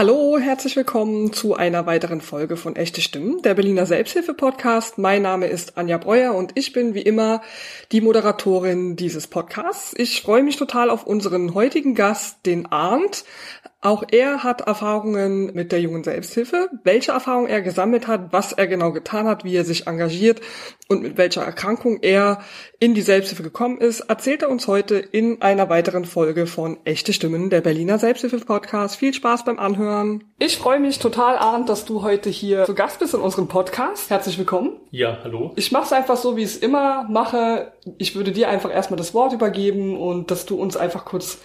Hallo, herzlich willkommen zu einer weiteren Folge von Echte Stimmen, der Berliner Selbsthilfe-Podcast. Mein Name ist Anja Breuer und ich bin wie immer die Moderatorin dieses Podcasts. Ich freue mich total auf unseren heutigen Gast, den Arndt. Auch er hat Erfahrungen mit der jungen Selbsthilfe. Welche Erfahrungen er gesammelt hat, was er genau getan hat, wie er sich engagiert und mit welcher Erkrankung er in die Selbsthilfe gekommen ist, erzählt er uns heute in einer weiteren Folge von Echte Stimmen, der Berliner Selbsthilfe-Podcast. Viel Spaß beim Anhören. Ich freue mich total, Arndt, dass du heute hier zu Gast bist in unserem Podcast. Herzlich willkommen. Ja, hallo. Ich mache es einfach so, wie ich es immer mache. Ich würde dir einfach erstmal das Wort übergeben und dass du uns einfach kurz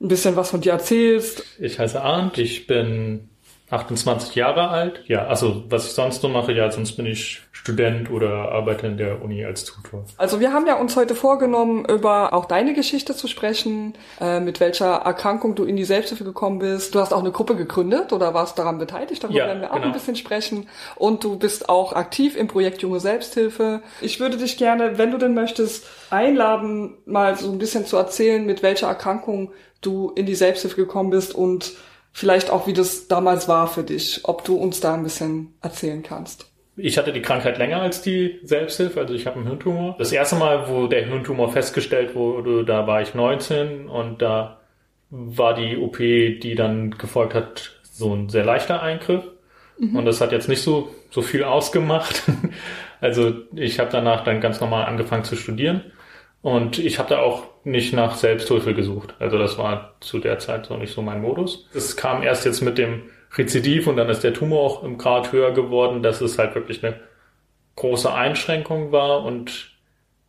ein bisschen was von dir erzählst. Ich heiße Arndt, ich bin 28 Jahre alt. Ja, also was ich sonst so mache, ja, sonst bin ich Student oder arbeite in der Uni als Tutor. Also wir haben ja uns heute vorgenommen, über auch deine Geschichte zu sprechen, äh, mit welcher Erkrankung du in die Selbsthilfe gekommen bist. Du hast auch eine Gruppe gegründet oder warst daran beteiligt, darüber ja, werden wir auch genau. ein bisschen sprechen. Und du bist auch aktiv im Projekt Junge Selbsthilfe. Ich würde dich gerne, wenn du denn möchtest, einladen, mal so ein bisschen zu erzählen, mit welcher Erkrankung du in die Selbsthilfe gekommen bist und vielleicht auch, wie das damals war für dich, ob du uns da ein bisschen erzählen kannst. Ich hatte die Krankheit länger als die Selbsthilfe, also ich habe einen Hirntumor. Das erste Mal, wo der Hirntumor festgestellt wurde, da war ich 19 und da war die OP, die dann gefolgt hat, so ein sehr leichter Eingriff. Mhm. Und das hat jetzt nicht so, so viel ausgemacht. Also ich habe danach dann ganz normal angefangen zu studieren und ich habe da auch nicht nach Selbsthilfe gesucht. Also das war zu der Zeit so nicht so mein Modus. Es kam erst jetzt mit dem Rezidiv und dann ist der Tumor auch im Grad höher geworden, dass es halt wirklich eine große Einschränkung war und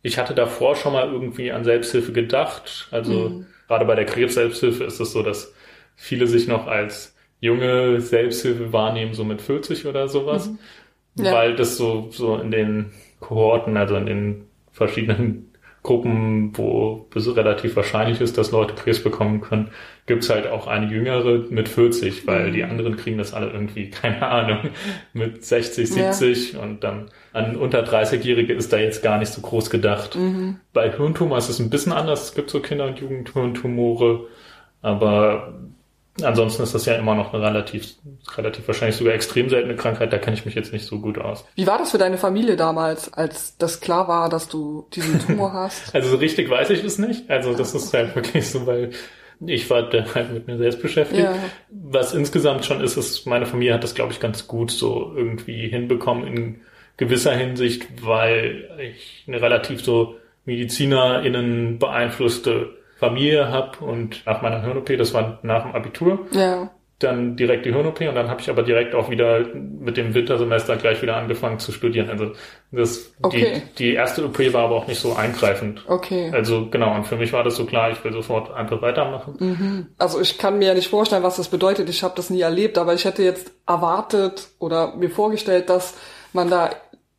ich hatte davor schon mal irgendwie an Selbsthilfe gedacht. Also mhm. gerade bei der Krebs-Selbsthilfe ist es so, dass viele sich noch als junge Selbsthilfe wahrnehmen, so mit 40 oder sowas. Mhm. Ja. Weil das so, so in den Kohorten, also in den verschiedenen Gruppen, wo es relativ wahrscheinlich ist, dass Leute Krebs bekommen können, gibt's halt auch eine jüngere mit 40, weil mhm. die anderen kriegen das alle irgendwie, keine Ahnung, mit 60, 70 ja. und dann an unter 30-Jährige ist da jetzt gar nicht so groß gedacht. Mhm. Bei Hirntumor ist es ein bisschen anders. Es gibt so Kinder- und Jugendhirntumore, aber Ansonsten ist das ja immer noch eine relativ, relativ wahrscheinlich sogar extrem seltene Krankheit. Da kenne ich mich jetzt nicht so gut aus. Wie war das für deine Familie damals, als das klar war, dass du diesen Tumor hast? also so richtig weiß ich es nicht. Also das ist halt wirklich so, weil ich war da halt mit mir selbst beschäftigt. Ja. Was insgesamt schon ist, ist, meine Familie hat das, glaube ich, ganz gut so irgendwie hinbekommen in gewisser Hinsicht, weil ich eine relativ so MedizinerInnen beeinflusste Familie habe und nach meiner Hirn-OP, das war nach dem Abitur, ja. dann direkt die Hirn-OP und dann habe ich aber direkt auch wieder mit dem Wintersemester gleich wieder angefangen zu studieren. Also das okay. die, die erste OP war aber auch nicht so eingreifend. Okay. Also genau, und für mich war das so klar, ich will sofort einfach weitermachen. Mhm. Also ich kann mir ja nicht vorstellen, was das bedeutet. Ich habe das nie erlebt, aber ich hätte jetzt erwartet oder mir vorgestellt, dass man da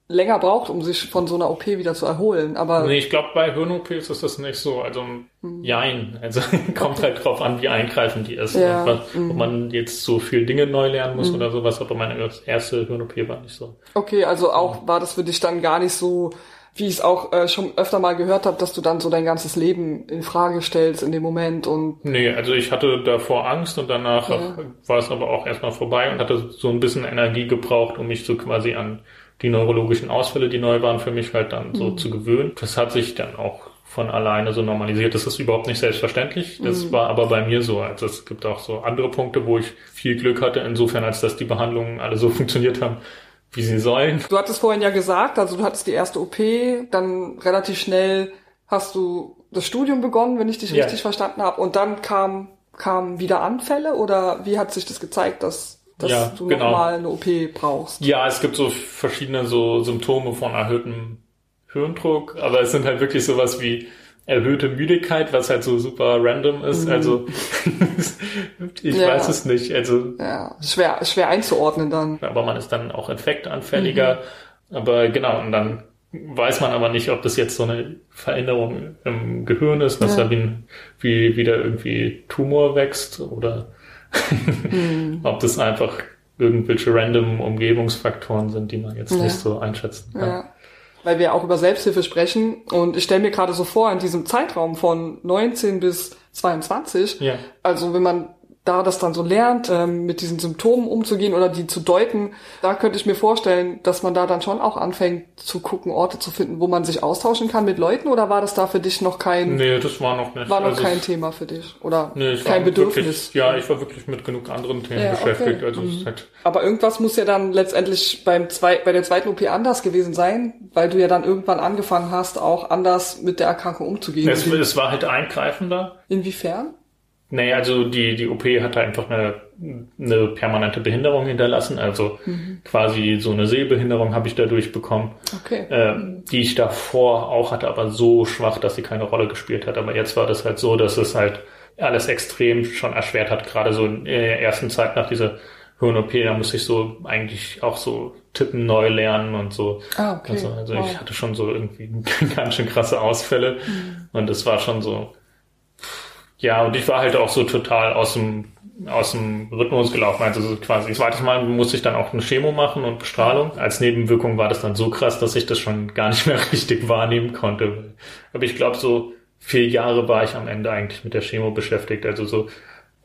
länger braucht, um sich von so einer OP wieder zu erholen. Aber nee, ich glaube, bei Hirn-OPs ist das nicht so. Also hm. jein. Also kommt halt drauf an, wie eingreifend die ist. Ja. Was, mhm. Ob man jetzt so viel Dinge neu lernen muss mhm. oder sowas, aber meine erste Hirn-OP war nicht so. Okay, also auch war das für dich dann gar nicht so, wie ich es auch äh, schon öfter mal gehört habe, dass du dann so dein ganzes Leben in Frage stellst in dem Moment und. Nee, also ich hatte davor Angst und danach ja. war es aber auch erstmal vorbei und hatte so ein bisschen Energie gebraucht, um mich so quasi an die neurologischen Ausfälle, die neu waren, für mich halt dann so mhm. zu gewöhnen. Das hat sich dann auch von alleine so normalisiert. Das ist überhaupt nicht selbstverständlich. Das mhm. war aber bei mir so. Also es gibt auch so andere Punkte, wo ich viel Glück hatte, insofern, als dass die Behandlungen alle so funktioniert haben, wie sie sollen. Du hattest vorhin ja gesagt, also du hattest die erste OP, dann relativ schnell hast du das Studium begonnen, wenn ich dich ja. richtig verstanden habe, und dann kam kamen wieder Anfälle oder wie hat sich das gezeigt, dass dass ja, du genau. nochmal eine OP brauchst. Ja, es gibt so verschiedene so Symptome von erhöhtem Hirndruck, aber es sind halt wirklich sowas wie erhöhte Müdigkeit, was halt so super random ist. Mhm. Also ich ja. weiß es nicht. Also ja, schwer, schwer einzuordnen dann. Aber man ist dann auch infektanfälliger. Mhm. Aber genau, und dann weiß man aber nicht, ob das jetzt so eine Veränderung im Gehirn ist, dass ja. da wie, wie wieder irgendwie Tumor wächst oder hm. Ob das einfach irgendwelche random Umgebungsfaktoren sind, die man jetzt ja. nicht so einschätzen kann. Ja. Weil wir auch über Selbsthilfe sprechen und ich stelle mir gerade so vor, in diesem Zeitraum von 19 bis 22, ja. also wenn man da das dann so lernt, ähm, mit diesen Symptomen umzugehen oder die zu deuten, da könnte ich mir vorstellen, dass man da dann schon auch anfängt zu gucken, Orte zu finden, wo man sich austauschen kann mit Leuten oder war das da für dich noch kein Nee, das war noch nicht. war noch Also kein Thema für dich oder Nee, kein war Bedürfnis? Wirklich, ja, ich war wirklich mit genug anderen Themen Ja, okay. beschäftigt. Also es ist halt, Aber irgendwas muss ja dann letztendlich beim zwei, bei der zweiten OP anders gewesen sein, weil du ja dann irgendwann angefangen hast, auch anders mit der Erkrankung umzugehen. es, es war halt eingreifender. Inwiefern? Nee, also die, die OP hatte einfach eine, eine permanente Behinderung hinterlassen. Also Mhm. quasi so eine Sehbehinderung habe ich dadurch bekommen, Okay. äh, die ich davor auch hatte, aber so schwach, dass sie keine Rolle gespielt hat. Aber jetzt war das halt so, dass es halt alles extrem schon erschwert hat. Gerade so in der ersten Zeit nach dieser Hirn-OP, da musste ich so eigentlich auch so tippen neu lernen und so. Ah, okay. Also, also Wow. ich hatte schon so irgendwie ganz schön krasse Ausfälle und es war schon so. Ja, und ich war halt auch so total aus dem, aus dem Rhythmus gelaufen. Also so quasi, zweites Mal musste ich dann auch eine Chemo machen und Bestrahlung. Als Nebenwirkung war das dann so krass, dass ich das schon gar nicht mehr richtig wahrnehmen konnte. Aber ich glaube, so vier Jahre war ich am Ende eigentlich mit der Chemo beschäftigt. Also so,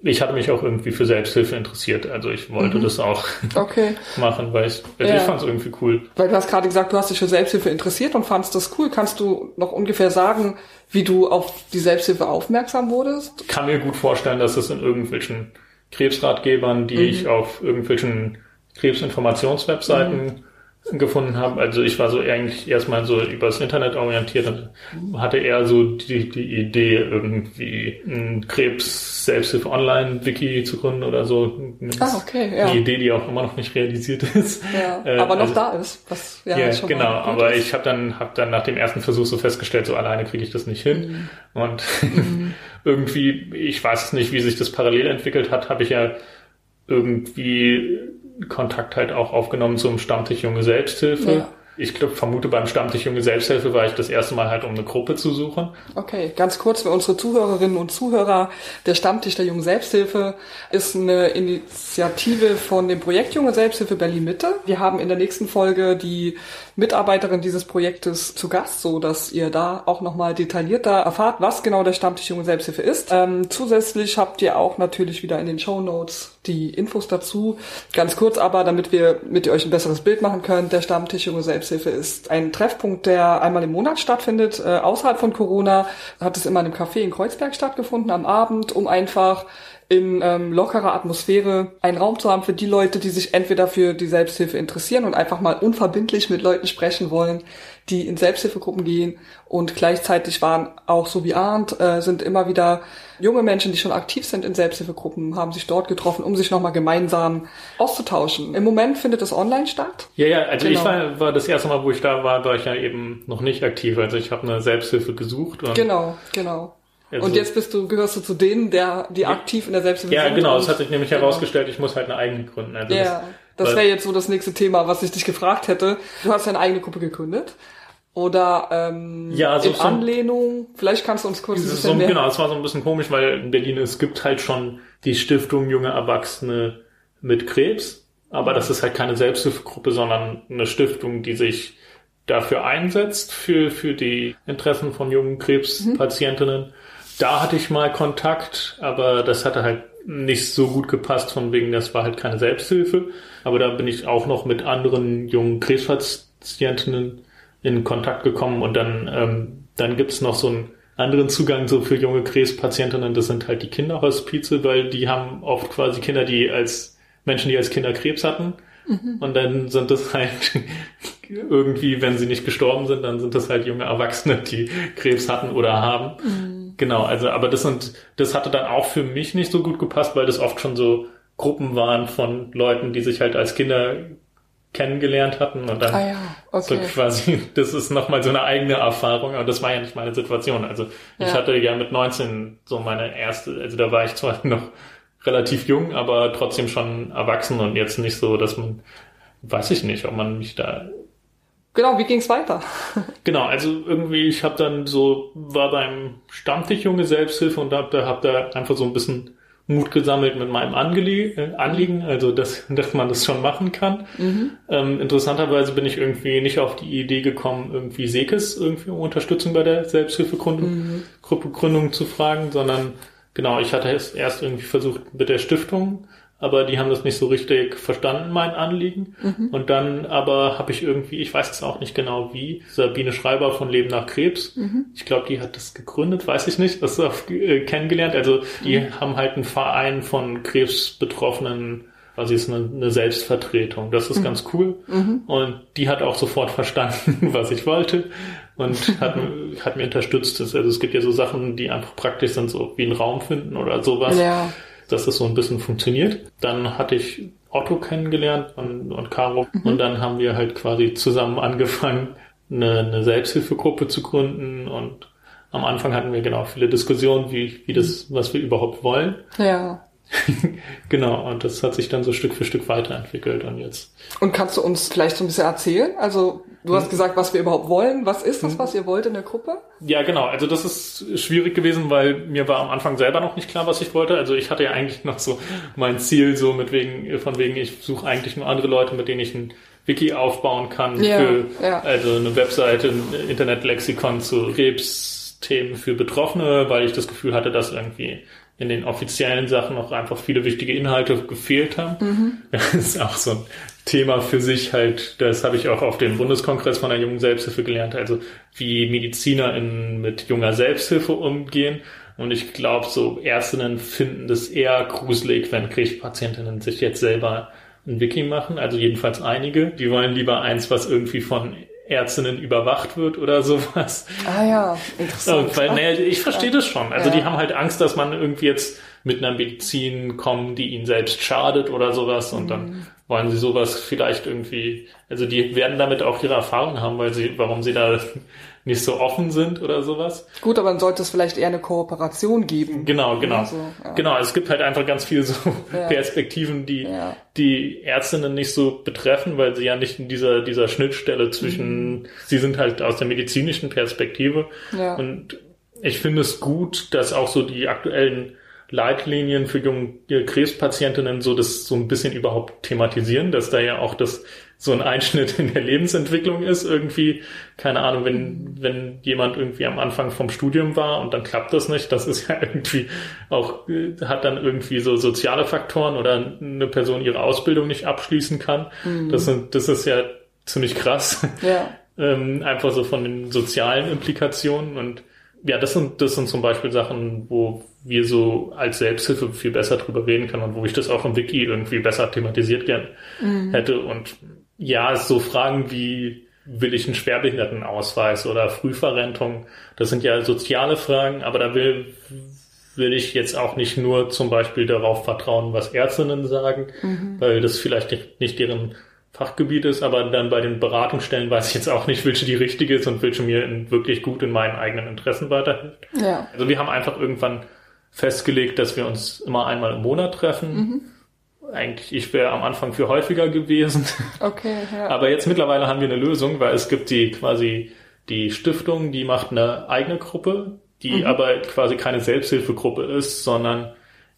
ich hatte mich auch irgendwie für Selbsthilfe interessiert. Also ich wollte das auch Okay. machen, weil ich, also Ja. ich fand es irgendwie cool. Weil du hast gerade gesagt, du hast dich für Selbsthilfe interessiert und fandst das cool. Kannst du noch ungefähr sagen, wie du auf die Selbsthilfe aufmerksam wurdest? kann mir gut vorstellen, dass es in irgendwelchen Krebsratgebern, die ich auf irgendwelchen Krebsinformationswebseiten gefunden habe. Also ich war so eigentlich erstmal so übers Internet orientiert und hatte eher so die, die Idee, irgendwie ein Krebs-Selbsthilfe-Online-Wiki zu gründen oder so. Ah, okay, ja. Die Idee, die auch immer noch nicht realisiert ist. Ja, Äh, aber noch also- da ist. Was ja, schon genau, aber ist. ich habe dann hab dann nach dem ersten Versuch so festgestellt, so alleine kriege ich das nicht hin. Mhm. Und irgendwie, ich weiß nicht, wie sich das parallel entwickelt hat, habe ich ja irgendwie Kontakt halt auch aufgenommen zum Stammtisch Junge Selbsthilfe. Ja. Ich glaube, vermute beim Stammtisch Junge Selbsthilfe war ich das erste Mal halt, um eine Gruppe zu suchen. Okay, ganz kurz für unsere Zuhörerinnen und Zuhörer. Der Stammtisch der Jungen Selbsthilfe ist eine Initiative von dem Projekt Junge Selbsthilfe Berlin Mitte. Wir haben in der nächsten Folge die Mitarbeiterin dieses Projektes zu Gast, so dass ihr da auch nochmal detaillierter erfahrt, was genau der Stammtisch Junge Selbsthilfe ist. Ähm, zusätzlich habt ihr auch natürlich wieder in den Show Notes die Infos dazu. Ganz kurz aber, damit wir mit euch ein besseres Bild machen können, der Stammtisch Junge Selbsthilfe ist ein Treffpunkt, der einmal im Monat stattfindet. Äh, außerhalb von Corona hat es immer in einem Café in Kreuzberg stattgefunden am Abend, um einfach in ähm, lockerer Atmosphäre einen Raum zu haben für die Leute, die sich entweder für die Selbsthilfe interessieren und einfach mal unverbindlich mit Leuten sprechen wollen, die in Selbsthilfegruppen gehen und gleichzeitig waren auch so wie Arndt, äh, sind immer wieder junge Menschen, die schon aktiv sind in Selbsthilfegruppen, haben sich dort getroffen, um sich nochmal gemeinsam auszutauschen. Im Moment findet es online statt. Ja, ja, also ich Genau. war, war das erste Mal, wo ich da war, war ich ja eben noch nicht aktiv. Also ich habe eine Selbsthilfe gesucht. Und Genau, genau. Also- und jetzt bist du, gehörst du zu denen, der, die aktiv in der Selbsthilfe Ja, sind. genau, und- es hat sich nämlich genau. herausgestellt, ich muss halt eine eigene gründen. Also Ja, das wäre jetzt so das nächste Thema, was ich dich gefragt hätte. Du hast ja eine eigene Gruppe gegründet. Oder ähm, Ja, so- in so- Anlehnung, vielleicht kannst du uns kurz ein bisschen so, mehr... genau, es war so ein bisschen komisch, weil in Berlin es gibt halt schon die Stiftung Junge Erwachsene mit Krebs, aber das ist halt keine Selbsthilfegruppe, sondern eine Stiftung, die sich dafür einsetzt, für, für die Interessen von jungen Krebspatientinnen. Da hatte ich mal Kontakt, aber das hatte halt nicht so gut gepasst, von wegen, das war halt keine Selbsthilfe. Aber da bin ich auch noch mit anderen jungen Krebspatientinnen in Kontakt gekommen und dann, ähm, dann gibt's noch so einen anderen Zugang so für junge Krebspatientinnen, das sind halt die Kinderhospize, weil die haben oft quasi Kinder, die als Menschen, die als Kinder Krebs hatten. Und dann sind das halt irgendwie, wenn sie nicht gestorben sind, dann sind das halt junge Erwachsene, die Krebs hatten oder haben. Genau, also, aber das sind, das hatte dann auch für mich nicht so gut gepasst, weil das oft schon so Gruppen waren von Leuten, die sich halt als Kinder kennengelernt hatten und dann Ah ja, okay. so quasi, das ist nochmal so eine eigene Erfahrung, aber das war ja nicht meine Situation. Also ich Ja. hatte ja mit 19 so meine erste, also da war ich zwar noch relativ jung, aber trotzdem schon erwachsen und jetzt nicht so, dass man, weiß ich nicht, ob man mich da Genau, wie ging's weiter? Genau, also irgendwie, ich habe dann so, war beim Stammtisch Junge Selbsthilfe und hab da, hab da einfach so ein bisschen Mut gesammelt mit meinem Angelie äh, Anliegen, also dass, dass man das schon machen kann. Ähm, interessanterweise bin ich irgendwie nicht auf die Idee gekommen, irgendwie Sekes irgendwie um Unterstützung bei der Selbsthilfegründung Gruppegründung zu fragen, sondern Genau, ich hatte es erst irgendwie versucht mit der Stiftung, aber die haben das nicht so richtig verstanden, mein Anliegen. Mhm. Und dann aber habe ich irgendwie, ich weiß es auch nicht genau wie, Sabine Schreiber von Leben nach Krebs, mhm. ich glaube, die hat das gegründet, weiß ich nicht, das auf, äh, kennengelernt. Also die mhm. haben halt einen Verein von Krebsbetroffenen quasi ist eine, eine Selbstvertretung. Das ist mhm. ganz cool. Mhm. Und die hat auch sofort verstanden, was ich wollte und hat, hat mir unterstützt. Also es gibt ja so Sachen, die einfach praktisch sind, so wie einen Raum finden oder sowas. Ja. Dass das so ein bisschen funktioniert. Dann hatte ich Otto kennengelernt und, und Caro. Mhm. Und dann haben wir halt quasi zusammen angefangen, eine, eine Selbsthilfegruppe zu gründen und am Anfang hatten wir genau viele Diskussionen, wie, wie das, was wir überhaupt wollen. Ja. genau, und das hat sich dann so Stück für Stück weiterentwickelt und jetzt. Und kannst du uns vielleicht so ein bisschen erzählen? Also, du hast hm. gesagt, was wir überhaupt wollen. Was ist das, hm. was ihr wollt in der Gruppe? Ja, genau. Also, das ist schwierig gewesen, weil mir war am Anfang selber noch nicht klar, was ich wollte. Also, ich hatte ja eigentlich noch so mein Ziel, so mit wegen, von wegen, ich suche eigentlich nur andere Leute, mit denen ich ein Wiki aufbauen kann ja, für, ja. also eine Webseite, ein Internetlexikon zu Krebsthemen für Betroffene, weil ich das Gefühl hatte, dass irgendwie in den offiziellen Sachen noch einfach viele wichtige Inhalte gefehlt haben. Mhm. Das ist auch so ein Thema für sich halt, das habe ich auch auf dem Bundeskongress von der jungen Selbsthilfe gelernt, also wie MedizinerInnen mit junger Selbsthilfe umgehen. Und ich glaube, so Ärztinnen finden das eher gruselig, wenn Krebspatientinnen sich jetzt selber ein Wiki machen, also jedenfalls einige. Die wollen lieber eins, was irgendwie von Ärztinnen überwacht wird oder sowas. Ah ja, interessant. Weil, naja, ich verstehe das schon. Also ja. die haben halt Angst, dass man irgendwie jetzt mit einer Medizin kommt, die ihnen selbst schadet oder sowas und mhm. dann wollen sie sowas vielleicht irgendwie, also die werden damit auch ihre Erfahrung haben, weil sie, warum sie da nicht so offen sind oder sowas. Gut, aber dann sollte es vielleicht eher eine Kooperation geben. Genau, genau. Also, ja. Genau, es gibt halt einfach ganz viele so ja. Perspektiven, die ja. die Ärztinnen nicht so betreffen, weil sie ja nicht in dieser, dieser Schnittstelle zwischen, mhm. sie sind halt aus der medizinischen Perspektive. Ja. Und ich finde es gut, dass auch so die aktuellen Leitlinien für junge Krebspatientinnen so das so ein bisschen überhaupt thematisieren, dass da ja auch das so ein Einschnitt in der Lebensentwicklung ist, irgendwie, keine Ahnung, wenn, wenn jemand irgendwie am Anfang vom Studium war und dann klappt das nicht, das ist ja irgendwie auch, hat dann irgendwie so soziale Faktoren oder eine Person ihre Ausbildung nicht abschließen kann. Mhm. Das sind, das ist ja ziemlich krass. Ja. ähm, einfach so von den sozialen Implikationen und ja, das sind, das sind zum Beispiel Sachen, wo wir so als Selbsthilfe viel besser drüber reden können und wo ich das auch im Wiki irgendwie besser thematisiert gern mhm. hätte und ja, so Fragen wie, will ich einen Schwerbehindertenausweis oder Frühverrentung? Das sind ja soziale Fragen, aber da will, will ich jetzt auch nicht nur zum Beispiel darauf vertrauen, was Ärztinnen sagen, mhm. weil das vielleicht nicht, nicht deren Fachgebiet ist, aber dann bei den Beratungsstellen weiß ich jetzt auch nicht, welche die richtige ist und welche mir in, wirklich gut in meinen eigenen Interessen weiterhilft. Ja. Also wir haben einfach irgendwann festgelegt, dass wir uns immer einmal im Monat treffen. Mhm eigentlich, ich wäre am Anfang für häufiger gewesen. Okay, ja. Aber jetzt mittlerweile haben wir eine Lösung, weil es gibt die quasi die Stiftung, die macht eine eigene Gruppe, die mhm. aber quasi keine Selbsthilfegruppe ist, sondern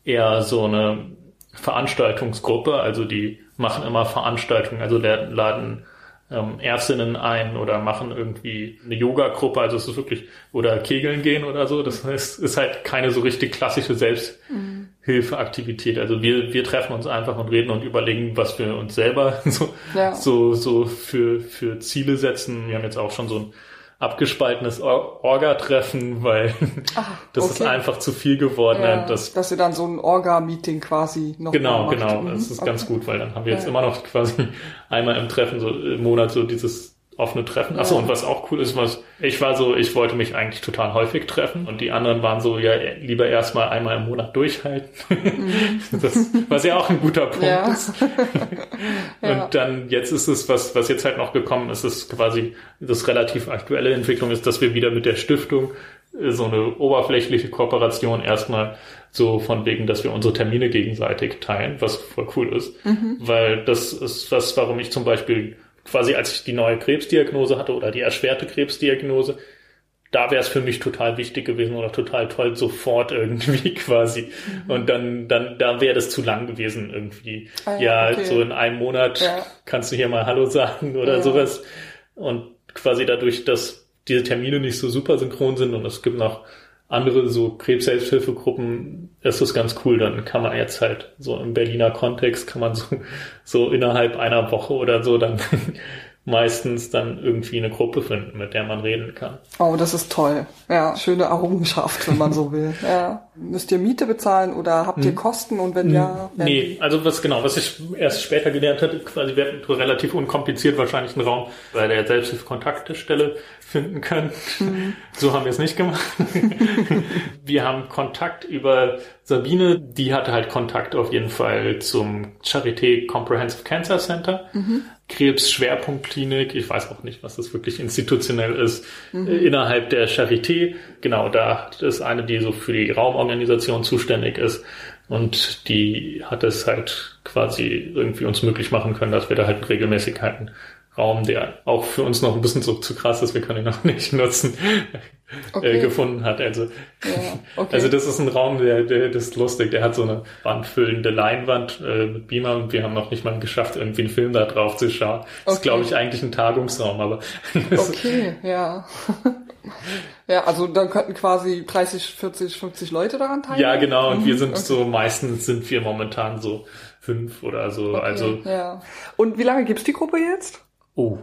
eher so eine Veranstaltungsgruppe. Also die machen immer Veranstaltungen, also laden ähm, Ärztinnen ein oder machen irgendwie eine Yoga-Gruppe, also es ist wirklich, oder Kegeln gehen oder so. Das heißt, ist halt keine so richtig klassische Selbsthilfeaktivität. Also wir, wir treffen uns einfach und reden und überlegen, was wir uns selber so, ja. so, so für, für Ziele setzen. Wir haben jetzt auch schon so ein abgespaltenes Orga-Treffen, weil Ach, das okay. ist einfach zu viel geworden. Ja, dass, dass ihr dann so ein Orga-Meeting quasi noch Genau, genau. Mhm. Das ist okay. ganz gut, weil dann haben wir jetzt ja. immer noch quasi einmal im Treffen so im Monat so dieses offene Treffen. Achso, ja. und was auch cool ist, was ich war so, ich wollte mich eigentlich total häufig treffen und die anderen waren so, ja, lieber erstmal einmal im Monat durchhalten. Mhm. das, was ja auch ein guter Punkt ja. ist. ja. Und dann jetzt ist es, was, was jetzt halt noch gekommen ist, ist quasi das relativ aktuelle Entwicklung ist, dass wir wieder mit der Stiftung äh, so eine oberflächliche Kooperation erstmal so von wegen, dass wir unsere Termine gegenseitig teilen, was voll cool ist. Mhm. Weil das ist was, warum ich zum Beispiel quasi als ich die neue Krebsdiagnose hatte oder die erschwerte Krebsdiagnose, da wäre es für mich total wichtig gewesen oder total toll, sofort irgendwie quasi. Mhm. Und dann, dann, da wäre das zu lang gewesen irgendwie. Ah, ja, okay. so in einem Monat ja. kannst du hier mal Hallo sagen oder ja. sowas. Und quasi dadurch, dass diese Termine nicht so super synchron sind und es gibt noch andere so Krebs-Selbsthilfegruppen ist das ganz cool. Dann kann man jetzt halt so im Berliner Kontext kann man so, so innerhalb einer Woche oder so dann meistens dann irgendwie eine Gruppe finden, mit der man reden kann. Oh, das ist toll. Ja, schöne Errungenschaft, wenn man so will. Ja. Müsst ihr Miete bezahlen oder habt ihr hm. Kosten und wenn ja? Wenn nee, also was genau, was ich erst später gelernt hatte, quasi wir hätten relativ unkompliziert wahrscheinlich einen Raum bei der Selbsthilfe-Kontaktstelle finden können. Mhm. So haben wir es nicht gemacht. wir haben Kontakt über Sabine, die hatte halt Kontakt auf jeden Fall zum Charité Comprehensive Cancer Center. Mhm. Krebs-Schwerpunktklinik, ich weiß auch nicht, was das wirklich institutionell ist, mhm. innerhalb der Charité. Genau, da ist eine, die so für die Raumorganisation zuständig ist. Und die hat es halt quasi irgendwie uns möglich machen können, dass wir da halt Regelmäßigkeiten Raum, der auch für uns noch ein bisschen so zu krass ist, wir können ihn noch nicht nutzen, äh, okay. äh, gefunden hat. Also, ja, okay. also das ist ein Raum, der, der das ist lustig, der hat so eine wandfüllende Leinwand äh, mit Beamer und wir haben noch nicht mal geschafft, irgendwie einen Film da drauf zu schauen. Okay. Das ist, glaube ich, eigentlich ein Tagungsraum, aber. okay, ja. ja, also dann könnten quasi 30, 40, 50 Leute daran teilnehmen. Ja, genau, und mhm. wir sind okay. so, meistens sind wir momentan so fünf oder so. Okay, also. Ja. Und wie lange gibt's die Gruppe jetzt? Oh.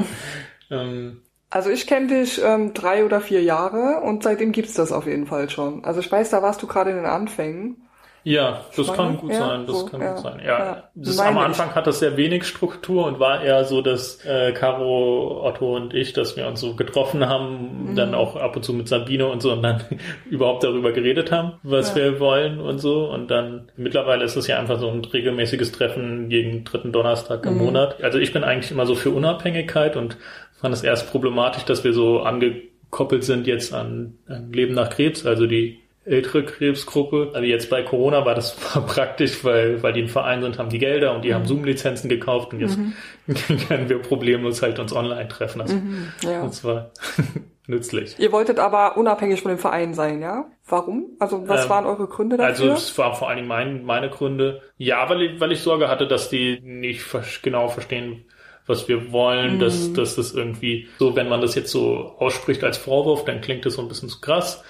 ähm. Also ich kenne dich ähm, drei oder vier Jahre und seitdem gibt's das auf jeden Fall schon. Also ich weiß, da warst du gerade in den Anfängen. Ja, das kann gut ja, sein. Das so, kann ja, gut sein. Ja, ja. Das am Anfang ich. hat das sehr wenig Struktur und war eher so, dass äh, Caro, Otto und ich, dass wir uns so getroffen haben, mhm. dann auch ab und zu mit Sabine und so und dann überhaupt darüber geredet haben, was wir wollen und so. Und dann mittlerweile ist es ja einfach so ein regelmäßiges Treffen jeden dritten Donnerstag im mhm. Monat. Also ich bin eigentlich immer so für Unabhängigkeit und fand es erst problematisch, dass wir so angekoppelt sind jetzt an, an Leben nach Krebs, also die ältere Krebsgruppe. Also jetzt bei Corona war das praktisch, weil, weil die ein Verein sind, haben die Gelder und die mhm. haben Zoom-Lizenzen gekauft und jetzt mhm. können wir problemlos halt uns online treffen. Also, mhm, ja. Das war nützlich. Ihr wolltet aber unabhängig von dem Verein sein, ja? Warum? Also was ähm, waren eure Gründe dafür? Also es war vor allen Dingen mein, meine Gründe. Ja, weil ich, weil ich Sorge hatte, dass die nicht genau verstehen, was wir wollen, mhm. dass, dass das irgendwie so, wenn man das jetzt so ausspricht als Vorwurf, dann klingt das so ein bisschen zu krass.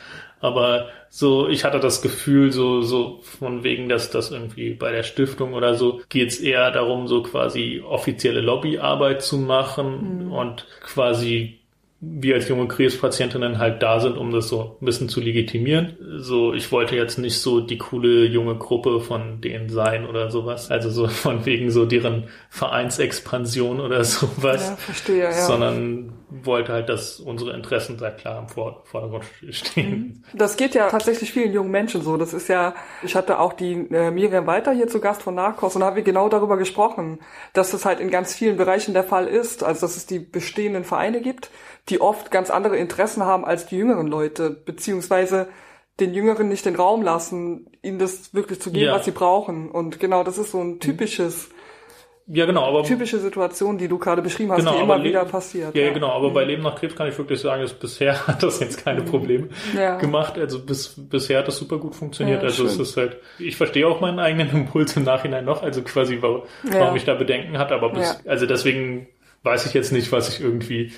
Aber so, ich hatte das Gefühl, so, so von wegen, dass das irgendwie bei der Stiftung oder so geht's eher darum, so quasi offizielle Lobbyarbeit zu machen mhm. und quasi wir als junge Krebspatientinnen halt da sind, um das so ein bisschen zu legitimieren. So, ich wollte jetzt nicht so die coole junge Gruppe von denen sein oder sowas. Also so von wegen so deren Vereinsexpansion oder sowas. Ja, verstehe, ja. Sondern wollte halt, dass unsere Interessen sehr klar im Vordergrund stehen. Mhm. Das geht ja tatsächlich vielen jungen Menschen so. Das ist ja, ich hatte auch die äh, Miriam Walter hier zu Gast von Narcos und da haben wir genau darüber gesprochen, dass das halt in ganz vielen Bereichen der Fall ist. Also, dass es die bestehenden Vereine gibt, die oft ganz andere Interessen haben als die jüngeren Leute, beziehungsweise den Jüngeren nicht den Raum lassen, ihnen das wirklich zu geben, ja. was sie brauchen. Und genau, das ist so ein typisches, ja, genau, aber typische Situation, die du gerade beschrieben hast, genau, die immer wieder passiert. Ja, ja, genau, aber mhm. bei Leben nach Krebs kann ich wirklich sagen, dass bisher hat das jetzt keine mhm. Probleme ja. gemacht. Also bis, bisher hat das super gut funktioniert. Ja, also schön. es ist halt, ich verstehe auch meinen eigenen Impuls im Nachhinein noch, also quasi, warum, warum ich da Bedenken hatte, aber bis, also deswegen weiß ich jetzt nicht, was ich irgendwie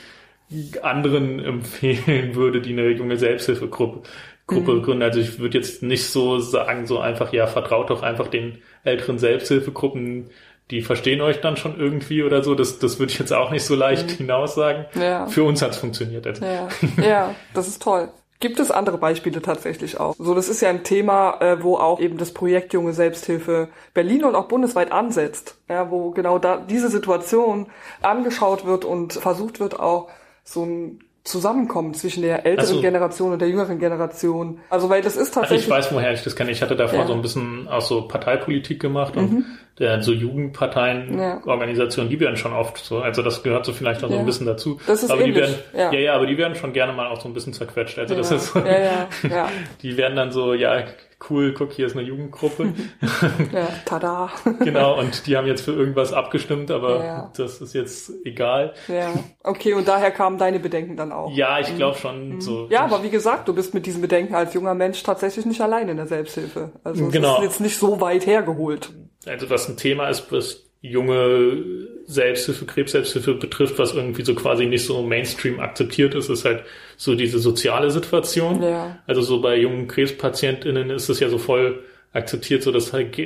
anderen empfehlen würde, die eine junge Selbsthilfegruppe Gruppe mhm. gründen. Also ich würde jetzt nicht so sagen, so einfach, ja, vertraut doch einfach den älteren Selbsthilfegruppen, die verstehen euch dann schon irgendwie oder so. Das, das würde ich jetzt auch nicht so leicht mhm. hinaus sagen. Ja. Für uns hat es funktioniert. Also. Ja. ja, das ist toll. Gibt es andere Beispiele tatsächlich auch? So, das ist ja ein Thema, äh, wo auch eben das Projekt Junge Selbsthilfe Berlin und auch bundesweit ansetzt, ja, wo genau da diese Situation angeschaut wird und versucht wird auch so ein Zusammenkommen zwischen der älteren so. Generation und der jüngeren Generation. Also weil das ist tatsächlich. Also ich weiß, woher ich das kenne. Ich hatte davor ja. so ein bisschen auch so Parteipolitik gemacht und mhm der so Jugendparteien, ja. Organisationen, die werden schon oft so, also das gehört so vielleicht auch ja. so ein bisschen dazu. Das ist aber ähnlich. die werden, ja. ja, aber die werden schon gerne mal auch so ein bisschen zerquetscht. Also das ist so, ja, ja, ja. die werden dann so, ja, cool, guck, hier ist eine Jugendgruppe. ja, tada. genau, und die haben jetzt für irgendwas abgestimmt, aber ja. das ist jetzt egal. Ja, okay, und daher kamen deine Bedenken dann auch. Ja, ich glaube schon mhm. so. Ja, aber wie gesagt, du bist mit diesen Bedenken als junger Mensch tatsächlich nicht allein in der Selbsthilfe. Also es genau. ist jetzt nicht so weit hergeholt also was ein Thema ist, was junge Selbsthilfe, Krebs-Selbsthilfe betrifft, was irgendwie so quasi nicht so Mainstream akzeptiert ist, ist halt so diese soziale Situation. Ja. Also so bei jungen KrebspatientInnen ist es ja so voll akzeptiert, so dass halt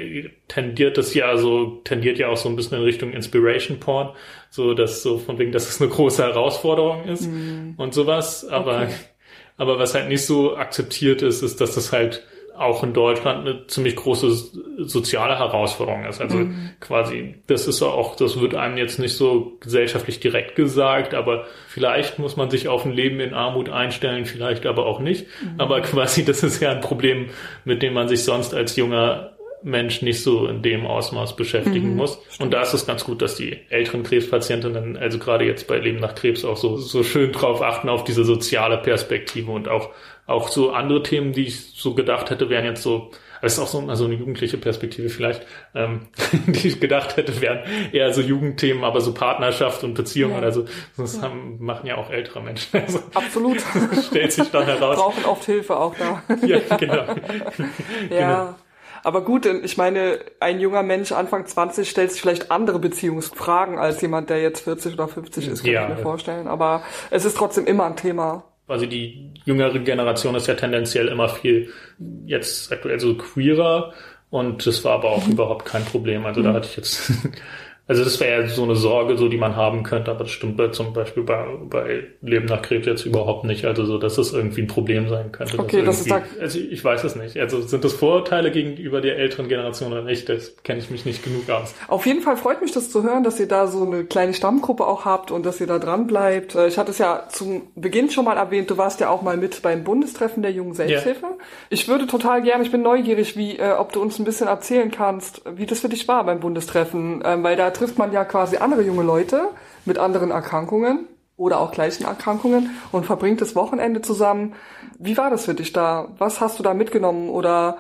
tendiert das ja so, tendiert ja auch so ein bisschen in Richtung Inspiration Porn, so dass so von wegen, dass es eine große Herausforderung ist mhm. und sowas, aber, okay. aber was halt nicht so akzeptiert ist, ist, dass das halt auch in Deutschland eine ziemlich große soziale Herausforderung ist. Also mhm. quasi, das ist auch, das wird einem jetzt nicht so gesellschaftlich direkt gesagt, aber vielleicht muss man sich auf ein Leben in Armut einstellen, vielleicht aber auch nicht. Mhm. Aber quasi, das ist ja ein Problem, mit dem man sich sonst als junger Mensch nicht so in dem Ausmaß beschäftigen mhm, muss. Und da ist es ganz gut, dass die älteren Krebspatientinnen, also gerade jetzt bei Leben nach Krebs auch so, so schön drauf achten auf diese soziale Perspektive und auch auch so andere Themen, die ich so gedacht hätte, wären jetzt so, das ist auch so also eine jugendliche Perspektive vielleicht, ähm, die ich gedacht hätte, wären eher so Jugendthemen, aber so Partnerschaft und Beziehung ja. oder so. Das ja. haben, machen ja auch ältere Menschen. Also, Absolut. stellt sich dann heraus. Brauchen oft Hilfe auch da. ja, genau. ja. Genau. Aber gut, ich meine, ein junger Mensch Anfang 20 stellt sich vielleicht andere Beziehungsfragen als jemand, der jetzt 40 oder 50 ist, kann ja. ich mir vorstellen. Aber es ist trotzdem immer ein Thema. Also die jüngere Generation ist ja tendenziell immer viel jetzt aktuell so queerer und das war aber auch mhm. überhaupt kein Problem. Also da mhm. hatte ich jetzt Also das wäre ja so eine Sorge, so die man haben könnte, aber das stimmt bei, zum Beispiel bei, bei Leben nach Krebs jetzt überhaupt nicht. Also so, dass das irgendwie ein Problem sein könnte. Okay, das ist da also ich weiß es nicht. Also sind das Vorurteile gegenüber der älteren Generation oder nicht? Das kenne ich mich nicht genug aus. Auf jeden Fall freut mich das zu hören, dass ihr da so eine kleine Stammgruppe auch habt und dass ihr da dran bleibt. Äh, ich hatte es ja zum Beginn schon mal erwähnt, du warst ja auch mal mit beim Bundestreffen der jungen Selbsthilfe. Ja. Ich würde total gerne, ich bin neugierig, wie, äh, ob du uns ein bisschen erzählen kannst, wie das für dich war beim Bundestreffen, ähm, weil da trifft man ja quasi andere junge Leute mit anderen Erkrankungen oder auch gleichen Erkrankungen und verbringt das Wochenende zusammen. Wie war das für dich da? Was hast du da mitgenommen oder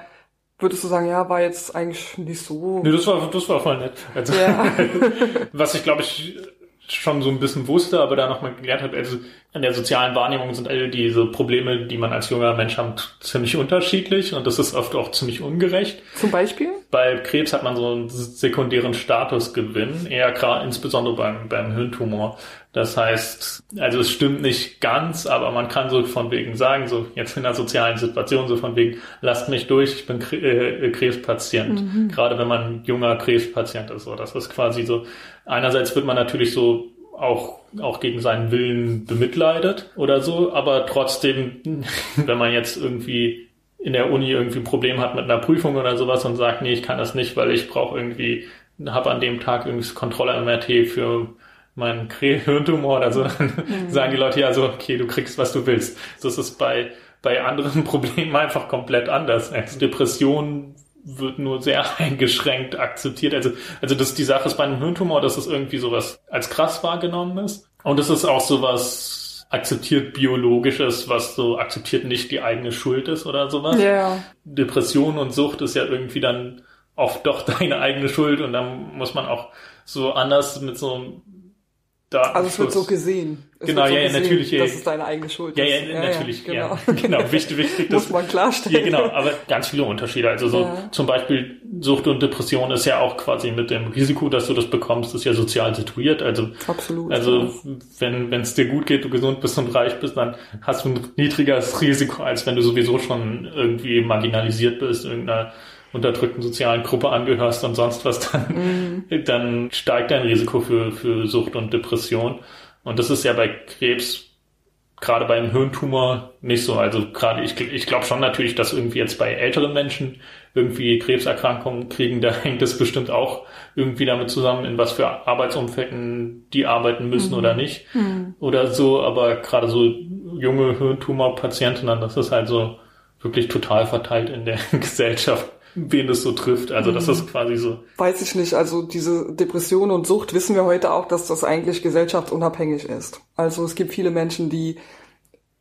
würdest du sagen, ja, war jetzt eigentlich nicht so? Nee, das war, das war voll nett. Also, ja. was ich glaube ich schon so ein bisschen wusste, aber da nochmal gelernt habe, also in der sozialen Wahrnehmung sind all diese Probleme, die man als junger Mensch hat, ziemlich unterschiedlich und das ist oft auch ziemlich ungerecht. Zum Beispiel? Bei Krebs hat man so einen sekundären Statusgewinn, eher gerade insbesondere beim, beim Hirntumor. Das heißt, also es stimmt nicht ganz, aber man kann so von wegen sagen, so jetzt in der sozialen Situation, so von wegen, lasst mich durch, ich bin äh, Krebspatient. Mhm. Gerade wenn man junger Krebspatient ist. So, das ist quasi so, einerseits wird man natürlich so auch, auch gegen seinen Willen bemitleidet oder so, aber trotzdem, wenn man jetzt irgendwie in der Uni irgendwie ein Problem hat mit einer Prüfung oder sowas und sagt, nee, ich kann das nicht, weil ich brauche irgendwie, habe an dem Tag irgendwie das Kontrolle-MRT für meinen Hirntumor oder so, mhm. sagen die Leute ja so, okay, du kriegst, was du willst. Das ist bei, bei anderen Problemen einfach komplett anders. Also Depressionen wird nur sehr eingeschränkt akzeptiert. Also, also das, die Sache ist bei einem Hirntumor, dass es irgendwie sowas als krass wahrgenommen ist. Und es ist auch sowas akzeptiert biologisches, was so akzeptiert nicht die eigene Schuld ist oder sowas. Ja. Depression und Sucht ist ja irgendwie dann oft doch deine eigene Schuld und dann muss man auch so anders mit so Also es wird so gesehen. Es genau, so ja, gesehen, natürlich. Das ist deine eigene Schuld. Ja, ja, ja natürlich. Ja, genau. Ja, genau, wichtig, wichtig. Das, Muss man klarstellen. Ja, genau, aber ganz viele Unterschiede. Also so ja. zum Beispiel Sucht und Depression ist ja auch quasi mit dem Risiko, dass du das bekommst, ist ja sozial situiert. Also, Absolut. Also wenn wenn es dir gut geht, du gesund bist und reich bist, dann hast du ein niedrigeres Risiko, als wenn du sowieso schon irgendwie marginalisiert bist, irgendeiner unterdrückten sozialen Gruppe angehörst und sonst was, dann, mhm. dann steigt dein Risiko für, für Sucht und Depression. Und das ist ja bei Krebs, gerade beim Hirntumor, nicht so. Also gerade, ich, ich glaube schon natürlich, dass irgendwie jetzt bei älteren Menschen irgendwie Krebserkrankungen kriegen, da hängt es bestimmt auch irgendwie damit zusammen, in was für Arbeitsumfelden die arbeiten müssen mhm. oder nicht. Mhm. Oder so, aber gerade so junge Hirntumor-Patientinnen, das ist halt so wirklich total verteilt in der Gesellschaft wen es so trifft. Also das ist mhm. quasi so. Weiß ich nicht. Also diese Depression und Sucht wissen wir heute auch, dass das eigentlich gesellschaftsunabhängig ist. Also es gibt viele Menschen, die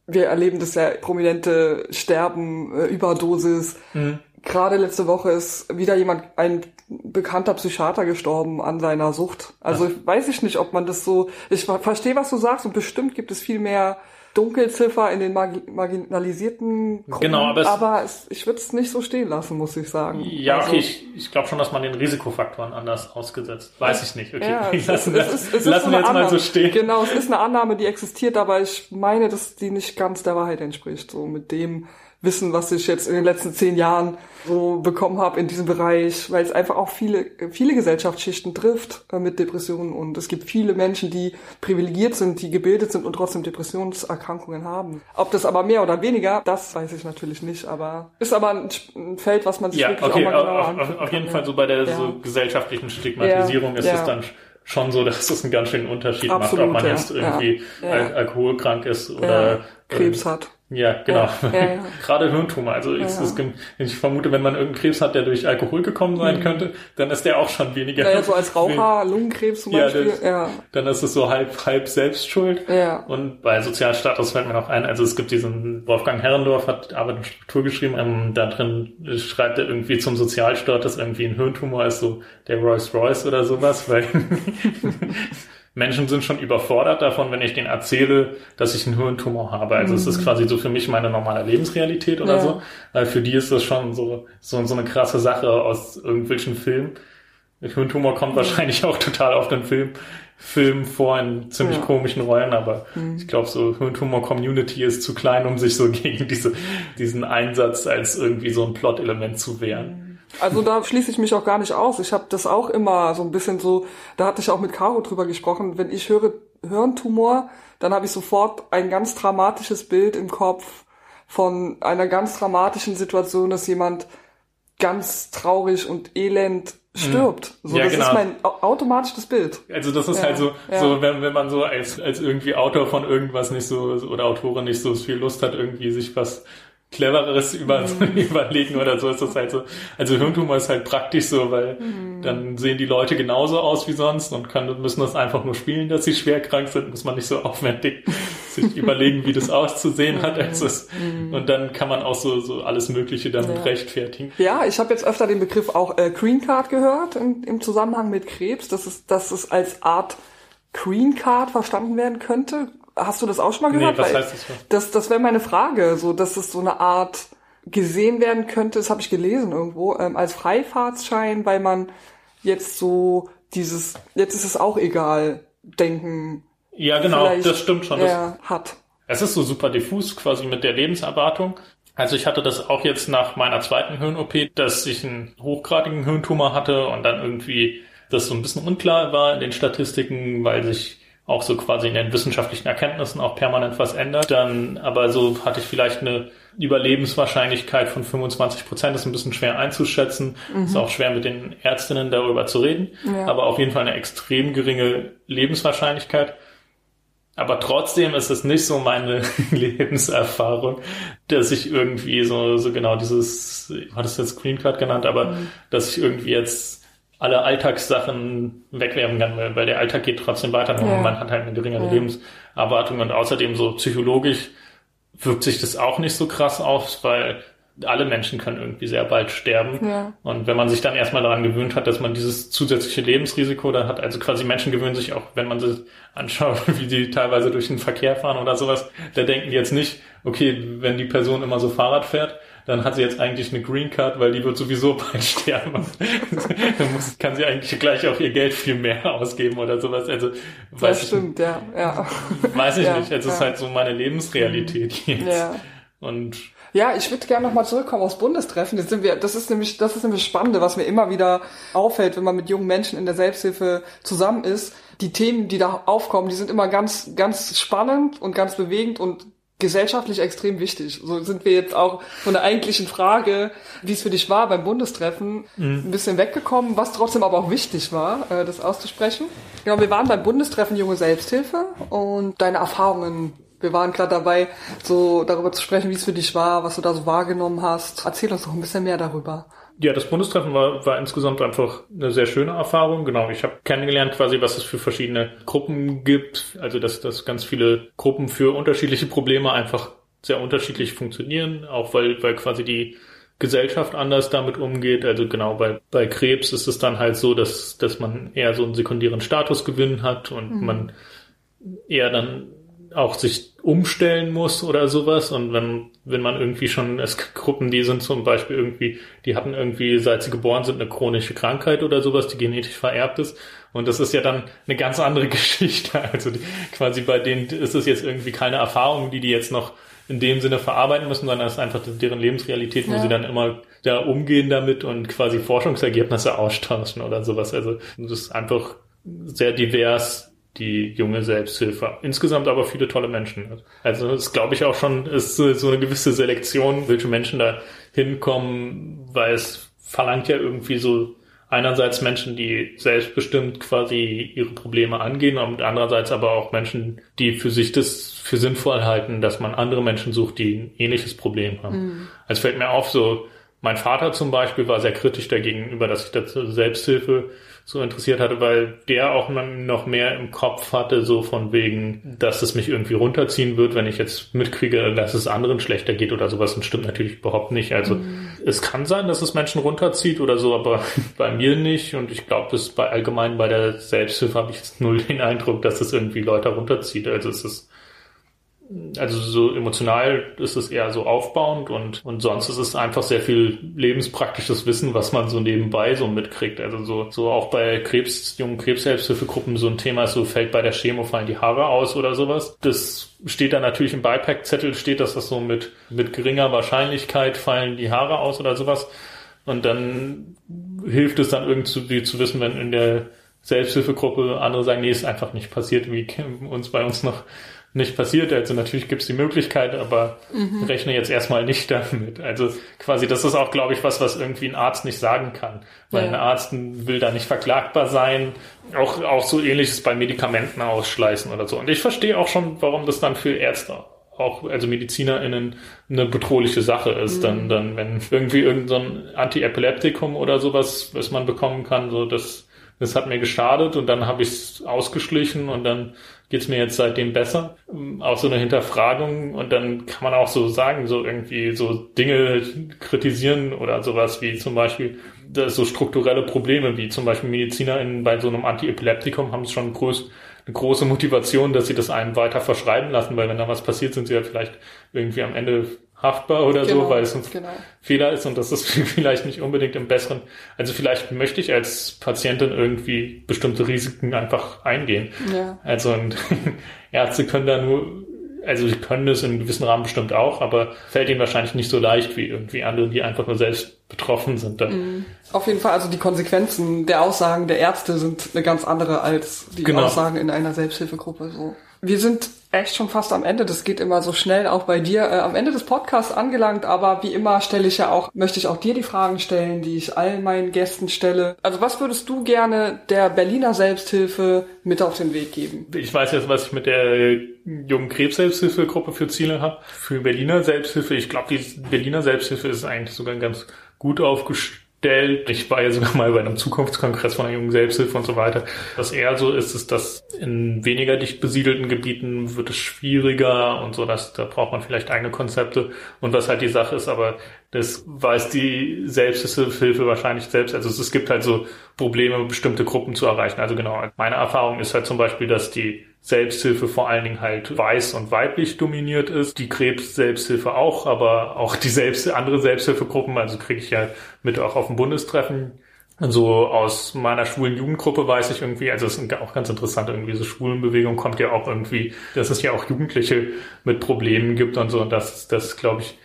wir erleben das ja prominente Sterben, äh, Überdosis. Mhm. Gerade letzte Woche ist wieder jemand, ein bekannter Psychiater gestorben an seiner Sucht. Also Ach. weiß ich nicht, ob man das so, ich verstehe, was du sagst und bestimmt gibt es viel mehr Dunkelziffer in den margi marginalisierten Gruppen, genau, aber, es, aber es, ich würde es nicht so stehen lassen, muss ich sagen. Ja, also, okay, ich, ich glaube schon, dass man den Risikofaktoren anders ausgesetzt. Weiß ich nicht. Okay, ja, lassen, ist, es lassen wir jetzt Annahme. mal so stehen. Genau, es ist eine Annahme, die existiert, aber ich meine, dass die nicht ganz der Wahrheit entspricht. So mit dem, Wissen, was ich jetzt in den letzten zehn Jahren so bekommen habe in diesem Bereich, weil es einfach auch viele, viele Gesellschaftsschichten trifft äh, mit Depressionen. Und es gibt viele Menschen, die privilegiert sind, die gebildet sind und trotzdem Depressionserkrankungen haben. Ob das aber mehr oder weniger, das weiß ich natürlich nicht, aber ist aber ein, ein Feld, was man sich ja, wirklich okay, auch mal genauer auf, auf, auf jeden kann, Fall so bei der ja. so gesellschaftlichen Stigmatisierung ist es dann schon so, dass es einen ganz schönen Unterschied Absolut, macht, ob man jetzt irgendwie Al alkoholkrank ist oder Krebs ähm, hat. Ja, genau. Ja, ja, ja. Gerade Hirntumor. Also ich. Ist, ich vermute, wenn man irgendeinen Krebs hat, der durch Alkohol gekommen sein mhm. könnte, dann ist der auch schon weniger. Ja, so als Raucher, Lungenkrebs zum Beispiel. Das, ja. Dann ist es so halb, halb Selbstschuld. Ja. Und bei Sozialstatus fällt mir noch ein, also es gibt diesen Wolfgang Herrendorf hat Arbeit und Struktur geschrieben, ähm, da drin schreibt er irgendwie zum Sozialstatus irgendwie ein Hirntumor ist so der Rolls Royce oder sowas, weil Menschen sind schon überfordert davon, wenn ich denen erzähle, dass ich einen Hirntumor habe. Also mhm. es ist mhm. quasi so für mich meine normale Lebensrealität oder ja. so. Weil für die ist das schon so, so, so eine krasse Sache aus irgendwelchen Filmen. Hirntumor kommt mhm. wahrscheinlich auch total auf den Film, Film vor in ziemlich ja. komischen Rollen, aber mhm. ich glaube, so Hirntumor-Community ist zu klein, um sich so gegen diese, diesen Einsatz als irgendwie so ein Plot-Element zu wehren. Also da schließe ich mich auch gar nicht aus. Ich habe das auch immer so ein bisschen so, da hatte ich auch mit Caro drüber gesprochen, wenn ich höre Hirntumor, dann habe ich sofort ein ganz dramatisches Bild im Kopf von einer ganz dramatischen Situation, dass jemand ganz traurig und elend stirbt. Mhm. So, ja, das genau. ist mein automatisch das Bild. Also das ist ja, halt so, ja. so wenn, wenn man so als, als irgendwie Autor von irgendwas nicht so oder Autorin nicht so viel Lust hat, irgendwie sich was clevereres über, mhm. überlegen oder so ist das halt so. Also Hirntumor ist halt praktisch so, weil mhm. dann sehen die Leute genauso aus wie sonst und können, müssen das einfach nur spielen, dass sie schwer krank sind, muss man nicht so aufwendig sich überlegen, wie das auszusehen hat. Also es, mhm. Und dann kann man auch so, so alles Mögliche dann ja. rechtfertigen. Ja, ich habe jetzt öfter den Begriff auch äh, Green Card gehört in, im Zusammenhang mit Krebs, dass es, dass es als Art Green Card verstanden werden könnte. Hast du das auch schon mal gehört? Nee, was heißt das? Das, das wäre meine Frage, so dass es so eine Art gesehen werden könnte, das habe ich gelesen irgendwo, ähm, als Freifahrtsschein, weil man jetzt so dieses, jetzt ist es auch egal, denken. Ja, genau, das stimmt schon. Das, hat. Es ist so super diffus quasi mit der Lebenserwartung. Also ich hatte das auch jetzt nach meiner zweiten Hirn-OP, dass ich einen hochgradigen Hirntumor hatte und dann irgendwie das so ein bisschen unklar war in den Statistiken, weil sich auch so quasi in den wissenschaftlichen Erkenntnissen auch permanent was ändert. Dann aber so hatte ich vielleicht eine Überlebenswahrscheinlichkeit von 25 Prozent. ist ein bisschen schwer einzuschätzen. Mhm. Ist auch schwer mit den Ärztinnen darüber zu reden. Ja. Aber auf jeden Fall eine extrem geringe Lebenswahrscheinlichkeit. Aber trotzdem ist es nicht so meine Lebenserfahrung, dass ich irgendwie so, so genau dieses, ich hatte es jetzt Green Card genannt, aber mhm. dass ich irgendwie jetzt alle Alltagssachen wegwerfen kann, weil, der Alltag geht trotzdem weiter. Ja. Man hat halt eine geringere ja. Lebenserwartung und außerdem so psychologisch wirkt sich das auch nicht so krass aus, weil alle Menschen können irgendwie sehr bald sterben. Ja. Und wenn man sich dann erstmal daran gewöhnt hat, dass man dieses zusätzliche Lebensrisiko da hat, also quasi Menschen gewöhnen sich auch, wenn man sich anschaut, wie die teilweise durch den Verkehr fahren oder sowas, da denken die jetzt nicht, okay, wenn die Person immer so Fahrrad fährt, dann hat sie jetzt eigentlich eine Green Card, weil die wird sowieso bald sterben. dann muss, kann sie eigentlich gleich auch ihr Geld viel mehr ausgeben oder sowas. Also weiß das stimmt, ich, ja, ja. Weiß ich ja, nicht. Es ja. ist halt so meine Lebensrealität mhm. jetzt. Ja. Und ja, ich würde gerne nochmal zurückkommen aufs Bundestreffen. Jetzt sind wir, das ist nämlich, das ist nämlich Spannende, was mir immer wieder auffällt, wenn man mit jungen Menschen in der Selbsthilfe zusammen ist. Die Themen, die da aufkommen, die sind immer ganz, ganz spannend und ganz bewegend und gesellschaftlich extrem wichtig. So sind wir jetzt auch von der eigentlichen Frage, wie es für dich war beim Bundestreffen, mhm. ein bisschen weggekommen, was trotzdem aber auch wichtig war, äh, das auszusprechen. Genau, wir waren beim Bundestreffen Junge Selbsthilfe und deine Erfahrungen wir waren gerade dabei, so darüber zu sprechen, wie es für dich war, was du da so wahrgenommen hast. Erzähl uns doch ein bisschen mehr darüber. Ja, das Bundestreffen war, war insgesamt einfach eine sehr schöne Erfahrung. Genau, ich habe kennengelernt quasi, was es für verschiedene Gruppen gibt. Also dass, dass ganz viele Gruppen für unterschiedliche Probleme einfach sehr unterschiedlich funktionieren, auch weil, weil quasi die Gesellschaft anders damit umgeht. Also genau bei, bei Krebs ist es dann halt so, dass, dass man eher so einen sekundären Status gewinnen hat und mhm. man eher dann auch sich umstellen muss oder sowas. Und wenn, wenn man irgendwie schon, es gibt Gruppen, die sind zum Beispiel irgendwie, die hatten irgendwie, seit sie geboren sind, eine chronische Krankheit oder sowas, die genetisch vererbt ist. Und das ist ja dann eine ganz andere Geschichte. Also die, quasi bei denen ist es jetzt irgendwie keine Erfahrung, die die jetzt noch in dem Sinne verarbeiten müssen, sondern es ist einfach deren Lebensrealität, wo ja. sie dann immer da umgehen damit und quasi Forschungsergebnisse austauschen oder sowas. Also das ist einfach sehr divers, die junge Selbsthilfe. Insgesamt aber viele tolle Menschen. Also es glaube ich auch schon, ist so eine gewisse Selektion, welche Menschen da hinkommen, weil es verlangt ja irgendwie so einerseits Menschen, die selbstbestimmt quasi ihre Probleme angehen und andererseits aber auch Menschen, die für sich das für sinnvoll halten, dass man andere Menschen sucht, die ein ähnliches Problem haben. Mhm. Also fällt mir auf, so mein Vater zum Beispiel war sehr kritisch dagegenüber, dass ich dazu Selbsthilfe so interessiert hatte, weil der auch noch mehr im Kopf hatte, so von wegen, dass es mich irgendwie runterziehen wird, wenn ich jetzt mitkriege, dass es anderen schlechter geht oder sowas. Und stimmt natürlich überhaupt nicht. Also mhm. es kann sein, dass es Menschen runterzieht oder so, aber bei mir nicht. Und ich glaube, das bei allgemein bei der Selbsthilfe habe ich jetzt null den Eindruck, dass es irgendwie Leute runterzieht. Also es ist also so emotional ist es eher so aufbauend und, und sonst ist es einfach sehr viel lebenspraktisches Wissen, was man so nebenbei so mitkriegt. Also so, so auch bei Krebs, jungen Krebshilfegruppen so ein Thema ist, so fällt bei der Chemo fallen die Haare aus oder sowas. Das steht dann natürlich im Beipackzettel steht, dass das so mit, mit geringer Wahrscheinlichkeit fallen die Haare aus oder sowas. Und dann hilft es dann irgendwie zu wissen, wenn in der Selbsthilfegruppe andere sagen, nee, ist einfach nicht passiert, wie uns bei uns noch nicht passiert. Also natürlich gibt es die Möglichkeit, aber mhm. rechne jetzt erstmal nicht damit. Also quasi, das ist auch, glaube ich, was, was irgendwie ein Arzt nicht sagen kann. Weil ja. ein Arzt will da nicht verklagbar sein. Auch, auch so ähnliches bei Medikamenten ausschleißen oder so. Und ich verstehe auch schon, warum das dann für Ärzte auch, also MedizinerInnen, eine bedrohliche Sache ist. Mhm. Dann, dann, wenn irgendwie irgendein so Antiepileptikum oder sowas, was man bekommen kann, so das, das hat mir geschadet und dann habe ich es ausgeschlichen und dann geht's mir jetzt seitdem besser. Auch so eine Hinterfragung und dann kann man auch so sagen, so irgendwie so Dinge kritisieren oder sowas wie zum Beispiel so strukturelle Probleme, wie zum Beispiel Mediziner in, bei so einem Antiepileptikum haben es schon groß, eine große Motivation, dass sie das einem weiter verschreiben lassen, weil wenn da was passiert, sind sie ja vielleicht irgendwie am Ende haftbar oder genau, so, weil es ein genau. Fehler ist und das ist vielleicht nicht unbedingt im besseren. Also vielleicht möchte ich als Patientin irgendwie bestimmte Risiken einfach eingehen. Ja. Also und Ärzte können da nur, also sie können das in einem gewissen Rahmen bestimmt auch, aber fällt ihnen wahrscheinlich nicht so leicht wie irgendwie andere, die einfach nur selbst betroffen sind. Dann. Mhm. Auf jeden Fall, also die Konsequenzen der Aussagen der Ärzte sind eine ganz andere als die genau. Aussagen in einer Selbsthilfegruppe. So. Wir sind echt schon fast am Ende. Das geht immer so schnell, auch bei dir. Äh, am Ende des Podcasts angelangt, aber wie immer stelle ich ja auch, möchte ich auch dir die Fragen stellen, die ich all meinen Gästen stelle. Also was würdest du gerne der Berliner Selbsthilfe mit auf den Weg geben? Ich weiß jetzt, was ich mit der jungen Krebs-Selbsthilfegruppe für Ziele habe. Für Berliner Selbsthilfe, ich glaube, die Berliner Selbsthilfe ist eigentlich sogar ganz gut aufgestellt stellt. Ich war ja sogar mal bei einem Zukunftskongress von der jungen Selbsthilfe und so weiter. Was eher so ist, ist, dass in weniger dicht besiedelten Gebieten wird es schwieriger und so, dass da braucht man vielleicht eigene Konzepte. Und was halt die Sache ist, aber das weiß die Selbsthilfe wahrscheinlich selbst. Also es gibt halt so Probleme, bestimmte Gruppen zu erreichen. Also genau, meine Erfahrung ist halt zum Beispiel, dass die Selbsthilfe vor allen Dingen halt weiß und weiblich dominiert ist. Die Krebs-Selbsthilfe auch, aber auch die selbst, andere Selbsthilfegruppen, also kriege ich ja mit auch auf dem Bundestreffen. So aus meiner schwulen Jugendgruppe weiß ich irgendwie, also es ist auch ganz interessant, irgendwie so Schwulenbewegung kommt ja auch irgendwie, dass es ja auch Jugendliche mit Problemen gibt und so und das, das glaube ich,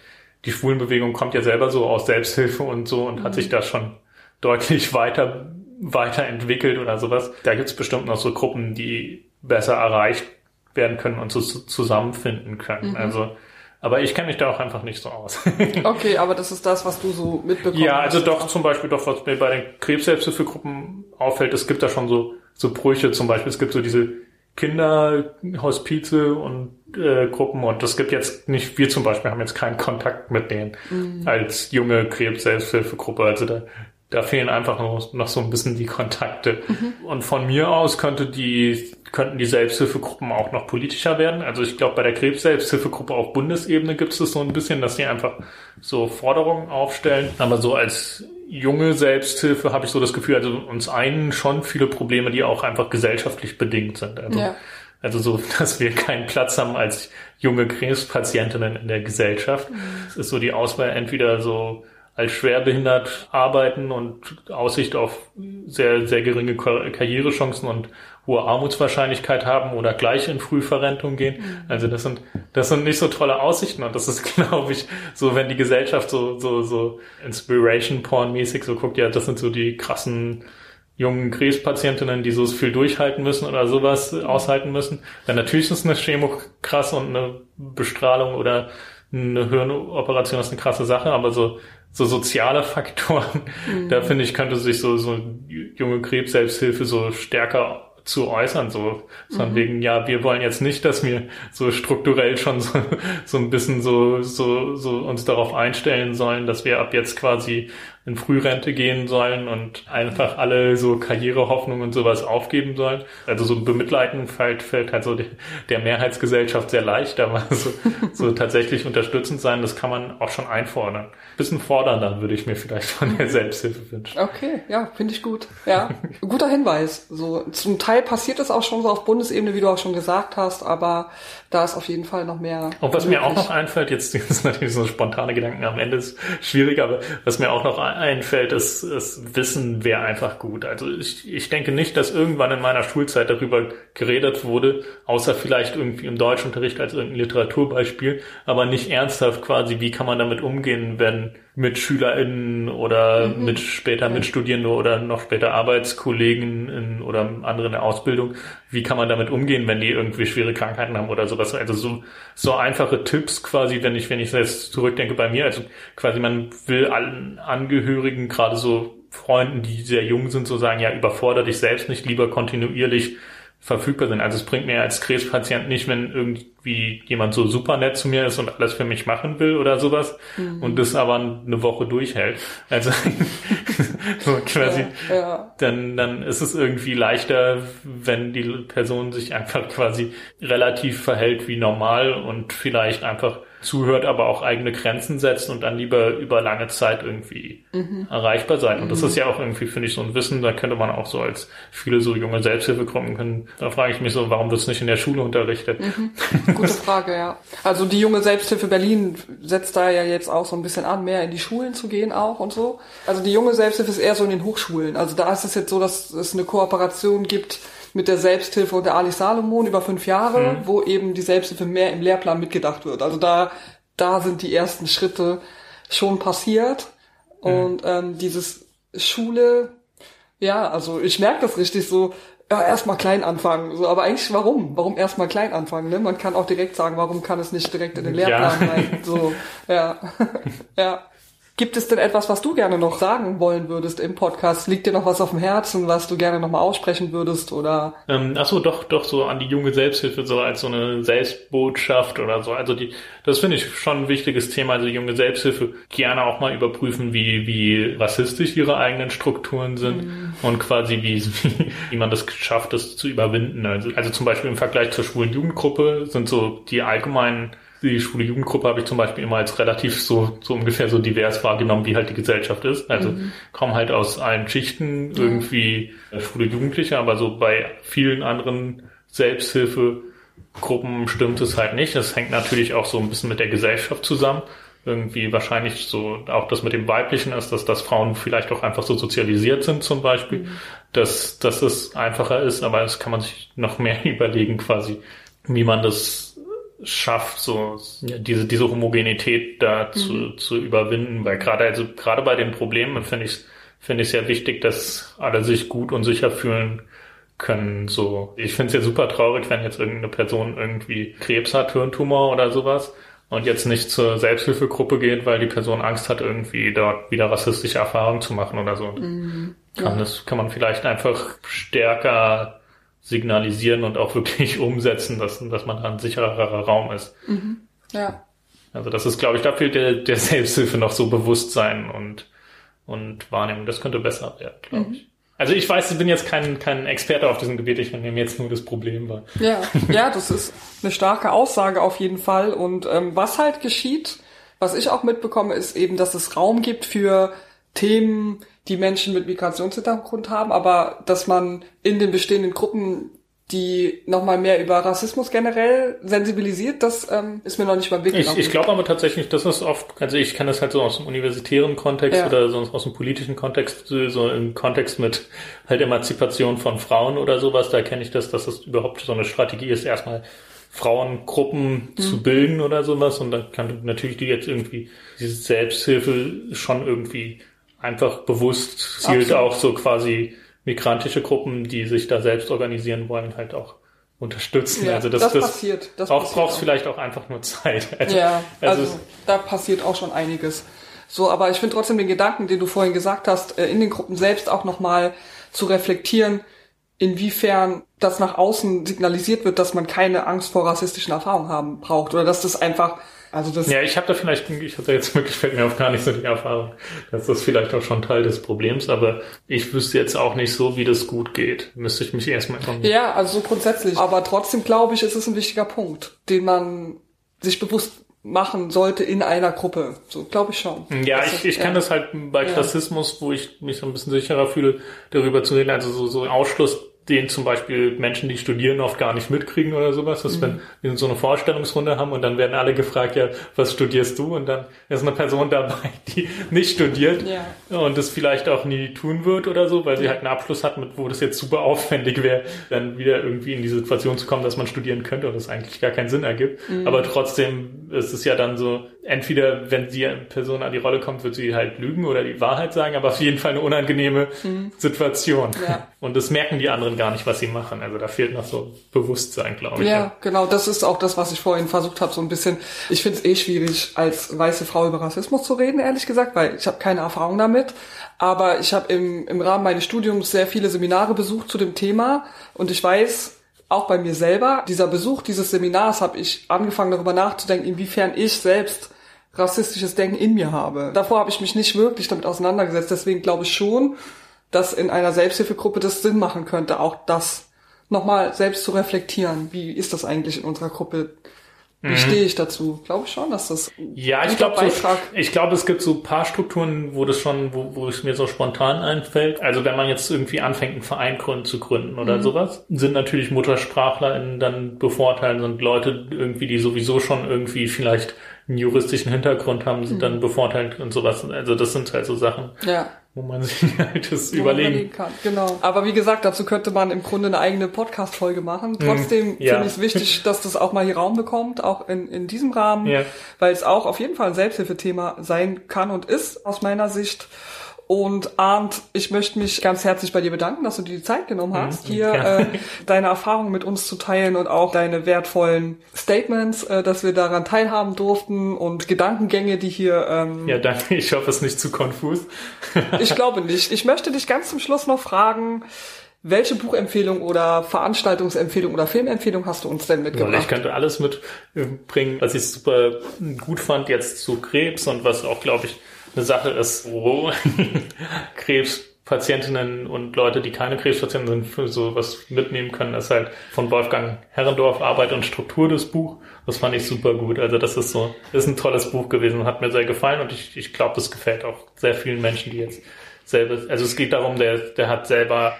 die Schwulenbewegung kommt ja selber so aus Selbsthilfe und so und mhm. hat sich da schon deutlich weiter weiterentwickelt oder sowas. Da gibt's bestimmt noch so Gruppen, die besser erreicht werden können und so zusammenfinden können. Mhm. Also, aber ich kenne mich da auch einfach nicht so aus. okay, aber das ist das, was du so mitbekommst. Ja, also doch zum Beispiel doch, was mir bei den Krebshilfegruppen auffällt, es gibt da schon so, so Brüche zum Beispiel. Es gibt so diese Kinderhospize und äh, Gruppen und es gibt jetzt nicht, wir zum Beispiel haben jetzt keinen Kontakt mit denen mhm. als junge Krebs-Selbsthilfegruppe. Also da da fehlen einfach noch, noch so ein bisschen die Kontakte. Mhm. Und von mir aus könnte die, könnten die Selbsthilfegruppen auch noch politischer werden. Also ich glaube, bei der Krebs-Selbsthilfegruppe auf Bundesebene gibt es das so ein bisschen, dass die einfach so Forderungen aufstellen. Aber so als junge Selbsthilfe habe ich so das Gefühl, also uns einen schon viele Probleme, die auch einfach gesellschaftlich bedingt sind. Also ja Also so, dass wir keinen Platz haben als junge Krebspatientinnen in der Gesellschaft. Mhm. Es ist so die Auswahl entweder so als schwerbehindert arbeiten und Aussicht auf sehr, sehr geringe Karrierechancen und hohe Armutswahrscheinlichkeit haben oder gleich in Frühverrentung gehen. Mhm. Also das sind, das sind nicht so tolle Aussichten und das ist, glaube ich, so, wenn die Gesellschaft so, so, so Inspiration Porn mäßig so guckt, ja, das sind so die krassen jungen Krebspatientinnen, die so viel durchhalten müssen oder sowas aushalten müssen. Dann natürlich ist eine Chemo krass und eine Bestrahlung oder eine Hirnoperation ist eine krasse Sache, aber so so soziale Faktoren, mhm. da finde ich, könnte sich so, so junge Krebs-Selbsthilfe so stärker zu äußern, so von mhm. wegen, ja, wir wollen jetzt nicht, dass wir so strukturell schon so, so ein bisschen so, so, so uns darauf einstellen sollen, dass wir ab jetzt quasi in Frührente gehen sollen und einfach alle so Karrierehoffnungen und sowas aufgeben sollen. Also so bemitleiden fällt, fällt halt so der, der Mehrheitsgesellschaft sehr leicht, aber so, so tatsächlich unterstützend sein, das kann man auch schon einfordern. Bisschen fordernder würde ich mir vielleicht von der Selbsthilfe wünschen. Okay, ja, finde ich gut. Ja, guter Hinweis. So zum Teil passiert es auch schon so auf Bundesebene, wie du auch schon gesagt hast, aber da ist auf jeden Fall noch mehr. Und was möglich. mir auch noch einfällt, jetzt ist natürlich so spontane Gedanken am Ende ist schwierig, aber was mir auch noch einfällt, ist, ist Wissen wäre einfach gut. Also ich, ich denke nicht, dass irgendwann in meiner Schulzeit darüber geredet wurde, außer vielleicht irgendwie im Deutschunterricht als irgendein Literaturbeispiel, aber nicht ernsthaft quasi, wie kann man damit umgehen, wenn mit SchülerInnen oder mhm. mit später mit Studierenden oder noch später Arbeitskollegen oder andere in der Ausbildung. Wie kann man damit umgehen, wenn die irgendwie schwere Krankheiten haben oder sowas? Also so, so einfache Tipps quasi, wenn ich, wenn ich jetzt zurückdenke bei mir, also quasi man will allen Angehörigen, gerade so Freunden, die sehr jung sind, so sagen, ja, überfordere dich selbst nicht, lieber kontinuierlich verfügbar sind. Also es bringt mir als Krebspatient nicht, wenn irgendwie jemand so super nett zu mir ist und alles für mich machen will oder sowas mhm. und das aber eine Woche durchhält. Also so quasi, ja, ja. dann dann ist es irgendwie leichter, wenn die Person sich einfach quasi relativ verhält wie normal und vielleicht einfach zuhört, aber auch eigene Grenzen setzt und dann lieber über lange Zeit irgendwie mhm. erreichbar sein. Und das mhm. ist ja auch irgendwie, finde ich, so ein Wissen, da könnte man auch so als viele so junge Selbsthilfegruppen können. Da frage ich mich so, warum wird es nicht in der Schule unterrichtet? Mhm. Gute Frage, ja. Also die junge Selbsthilfe Berlin setzt da ja jetzt auch so ein bisschen an, mehr in die Schulen zu gehen auch und so. Also die junge Selbsthilfe ist eher so in den Hochschulen. Also da ist es jetzt so, dass es eine Kooperation gibt mit der Selbsthilfe und der Ali Salomon über fünf Jahre, mhm. wo eben die Selbsthilfe mehr im Lehrplan mitgedacht wird. Also da, da sind die ersten Schritte schon passiert. Mhm. Und ähm, dieses Schule, ja, also ich merke das richtig so, ja, erstmal klein anfangen. So, aber eigentlich warum? Warum erstmal klein anfangen? Ne? Man kann auch direkt sagen, warum kann es nicht direkt in den Lehrplan ja. rein? So, ja. ja. Gibt es denn etwas, was du gerne noch sagen wollen würdest im Podcast? Liegt dir noch was auf dem Herzen, was du gerne noch mal aussprechen würdest oder? Ähm, ach so, doch, doch so an die junge Selbsthilfe so als so eine Selbstbotschaft oder so. Also die, das finde ich schon ein wichtiges Thema. Also junge Selbsthilfe gerne auch mal überprüfen, wie wie rassistisch ihre eigenen Strukturen sind mhm. und quasi wie, wie wie man das schafft, das zu überwinden. Also also zum Beispiel im Vergleich zur schwulen Jugendgruppe sind so die allgemeinen die schwule Jugendgruppe habe ich zum Beispiel immer als relativ so, so ungefähr so divers wahrgenommen, wie halt die Gesellschaft ist. Also mhm. kommen halt aus allen Schichten irgendwie ja. schwule Jugendliche, aber so bei vielen anderen Selbsthilfegruppen stimmt es halt nicht. Das hängt natürlich auch so ein bisschen mit der Gesellschaft zusammen. Irgendwie wahrscheinlich so auch das mit dem Weiblichen ist, dass, dass Frauen vielleicht auch einfach so sozialisiert sind zum Beispiel, mhm. dass, dass es einfacher ist, aber das kann man sich noch mehr überlegen quasi, wie man das schafft, so ja, diese diese Homogenität da mhm. zu, zu überwinden, weil gerade also gerade bei den Problemen finde ich finde ich sehr wichtig, dass alle sich gut und sicher fühlen können. So, ich finde es ja super traurig, wenn jetzt irgendeine Person irgendwie Krebs hat, Hirntumor oder sowas und jetzt nicht zur Selbsthilfegruppe geht, weil die Person Angst hat, irgendwie dort wieder rassistische Erfahrungen zu machen oder so. Mhm. Kann das kann man vielleicht einfach stärker signalisieren und auch wirklich umsetzen, dass, dass man da ein sicherer Raum ist. Mhm. Ja. Also das ist, glaube ich, da fehlt der, der Selbsthilfe noch so Bewusstsein und, und Wahrnehmung. Das könnte besser werden, glaube mhm. ich. Also ich weiß, ich bin jetzt kein, kein Experte auf diesem Gebiet, ich nehme jetzt nur das Problem wahr. Ja, ja, das ist eine starke Aussage auf jeden Fall. Und ähm, was halt geschieht, was ich auch mitbekomme, ist eben, dass es Raum gibt für Themen, die Menschen mit Migrationshintergrund haben, aber dass man in den bestehenden Gruppen die nochmal mehr über Rassismus generell sensibilisiert, das ähm, ist mir noch nicht mal Weg Ich, ich glaube aber tatsächlich, das ist oft, also ich kann das halt so aus dem universitären Kontext ja. oder sonst aus dem politischen Kontext, so im Kontext mit halt Emanzipation von Frauen oder sowas, da kenne ich das, dass das überhaupt so eine Strategie ist, erstmal Frauengruppen mhm. zu bilden oder sowas und da kann natürlich die jetzt irgendwie diese Selbsthilfe schon irgendwie einfach bewusst zielt Absolut. auch so quasi migrantische Gruppen, die sich da selbst organisieren wollen, halt auch unterstützen. Ja, also das, das, das passiert. Das auch braucht vielleicht auch einfach nur Zeit. Also, ja, also, also da passiert auch schon einiges. So, aber ich finde trotzdem den Gedanken, den du vorhin gesagt hast, äh, in den Gruppen selbst auch nochmal zu reflektieren, inwiefern das nach außen signalisiert wird, dass man keine Angst vor rassistischen Erfahrungen haben braucht oder dass das einfach also das ja, ich habe da vielleicht, ich hatte jetzt wirklich, fällt mir auf gar nicht so die Erfahrung, dass das vielleicht auch schon Teil des Problems, aber ich wüsste jetzt auch nicht so, wie das gut geht. Müsste ich mich erstmal informieren. Ja, also so grundsätzlich. Aber trotzdem glaube ich, ist es ein wichtiger Punkt, den man sich bewusst machen sollte in einer Gruppe. So glaube ich schon. Ja, ich, ich kann das halt bei Klassismus, ja. wo ich mich so ein bisschen sicherer fühle, darüber zu reden, also so, so Ausschluss den zum Beispiel Menschen, die studieren, oft gar nicht mitkriegen oder sowas. Dass mhm. wenn wir so eine Vorstellungsrunde haben und dann werden alle gefragt, ja, was studierst du? Und dann ist eine Person dabei, die nicht studiert ja. und das vielleicht auch nie tun wird oder so, weil sie halt einen Abschluss hat, mit wo das jetzt super aufwendig wäre, dann wieder irgendwie in die Situation zu kommen, dass man studieren könnte und das eigentlich gar keinen Sinn ergibt. Mhm. Aber trotzdem ist es ja dann so, entweder wenn die Person an die Rolle kommt, wird sie halt lügen oder die Wahrheit sagen, aber auf jeden Fall eine unangenehme mhm. Situation. Ja. Und das merken die anderen gar nicht, was sie machen. Also da fehlt noch so Bewusstsein, glaube ich. Ja, genau. Das ist auch das, was ich vorhin versucht habe, so ein bisschen. Ich finde es eh schwierig, als weiße Frau über Rassismus zu reden, ehrlich gesagt, weil ich habe keine Erfahrung damit. Aber ich habe im, im Rahmen meines Studiums sehr viele Seminare besucht zu dem Thema und ich weiß, auch bei mir selber, dieser Besuch dieses Seminars habe ich angefangen darüber nachzudenken, inwiefern ich selbst rassistisches Denken in mir habe. Davor habe ich mich nicht wirklich damit auseinandergesetzt. Deswegen glaube ich schon, dass in einer Selbsthilfegruppe das Sinn machen könnte, auch das nochmal selbst zu reflektieren. Wie ist das eigentlich in unserer Gruppe? Wie mhm. stehe ich dazu? Glaube ich schon, dass das ja, ich glaube, so, ich glaube, es gibt so paar Strukturen, wo das schon, wo, wo es mir so spontan einfällt. Also wenn man jetzt irgendwie anfängt, einen Verein gründen, zu gründen oder mhm. sowas, sind natürlich MuttersprachlerInnen dann bevorteilt, sind Leute irgendwie, die sowieso schon irgendwie vielleicht einen juristischen Hintergrund haben, sind mhm. dann bevorteilt und sowas. Also das sind halt so Sachen. Ja wo man sich halt das überlegen kann. Genau. Aber wie gesagt, dazu könnte man im Grunde eine eigene Podcast-Folge machen. Hm, Trotzdem ja. finde ich es wichtig, dass das auch mal hier Raum bekommt, auch in, in diesem Rahmen, ja. weil es auch auf jeden Fall ein Selbsthilfethema sein kann und ist, aus meiner Sicht. Und Arndt, ich möchte mich ganz herzlich bei dir bedanken, dass du dir die Zeit genommen hast, mhm, hier ja. äh, deine Erfahrungen mit uns zu teilen und auch deine wertvollen Statements, äh, dass wir daran teilhaben durften und Gedankengänge, die hier. Ähm, ja, danke. Ich hoffe, es ist nicht zu konfus. ich glaube nicht. Ich möchte dich ganz zum Schluss noch fragen. Welche Buchempfehlung oder Veranstaltungsempfehlung oder Filmempfehlung hast du uns denn mitgebracht? Ja, ich könnte alles mitbringen, was ich super gut fand jetzt zu Krebs und was auch, glaube ich, eine Sache ist, wo Krebspatientinnen und Leute, die keine Krebspatienten sind, für so was mitnehmen können, ist halt von Wolfgang Herrendorf Arbeit und Struktur des Buch. Das fand ich super gut. Also das ist so, ist ein tolles Buch gewesen, hat mir sehr gefallen und ich, ich glaube, das gefällt auch sehr vielen Menschen, die jetzt selber, also es geht darum, der, der hat selber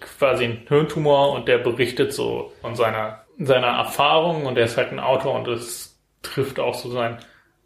quasi einen Hirntumor und der berichtet so von seiner, seiner Erfahrung und er ist halt ein Autor und es trifft auch so sein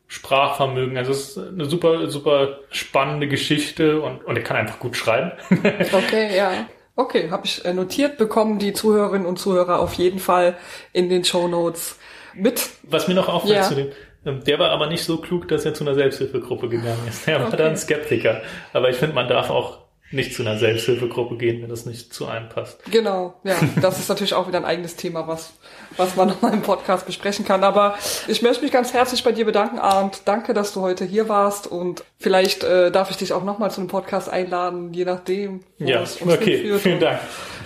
Sprachvermögen. Also es ist eine super, super spannende Geschichte und, und er kann einfach gut schreiben. okay, ja. Okay, habe ich äh, notiert bekommen, die Zuhörerinnen und Zuhörer auf jeden Fall in den Show Notes mit. Was mir noch auffällt ja. zu dem, ähm, der war aber nicht so klug, dass er zu einer Selbsthilfegruppe gegangen ist. Er war okay. dann Skeptiker. Aber ich finde, man darf auch nicht zu einer Selbsthilfegruppe gehen, wenn das nicht zu einem passt. Genau, ja. Das ist natürlich auch wieder ein eigenes Thema, was, was man nochmal im Podcast besprechen kann. Aber ich möchte mich ganz herzlich bei dir bedanken, Arndt. Danke, dass du heute hier warst und vielleicht äh, darf ich dich auch nochmal zu einem Podcast einladen, je nachdem. Ja, okay, vielen Dank.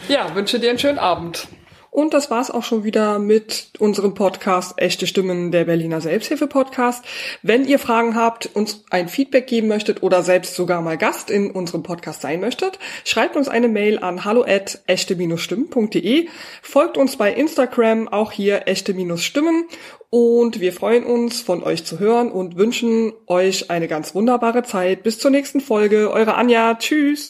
Ja, wünsche dir einen schönen Abend. Und das war's auch schon wieder mit unserem Podcast Echte Stimmen der Berliner Selbsthilfe Podcast. Wenn ihr Fragen habt, uns ein Feedback geben möchtet oder selbst sogar mal Gast in unserem Podcast sein möchtet, schreibt uns eine Mail an hallo at echte-stimmen.de, folgt uns bei Instagram, auch hier echte-stimmen und wir freuen uns, von euch zu hören und wünschen euch eine ganz wunderbare Zeit. Bis zur nächsten Folge. Eure Anja. Tschüss.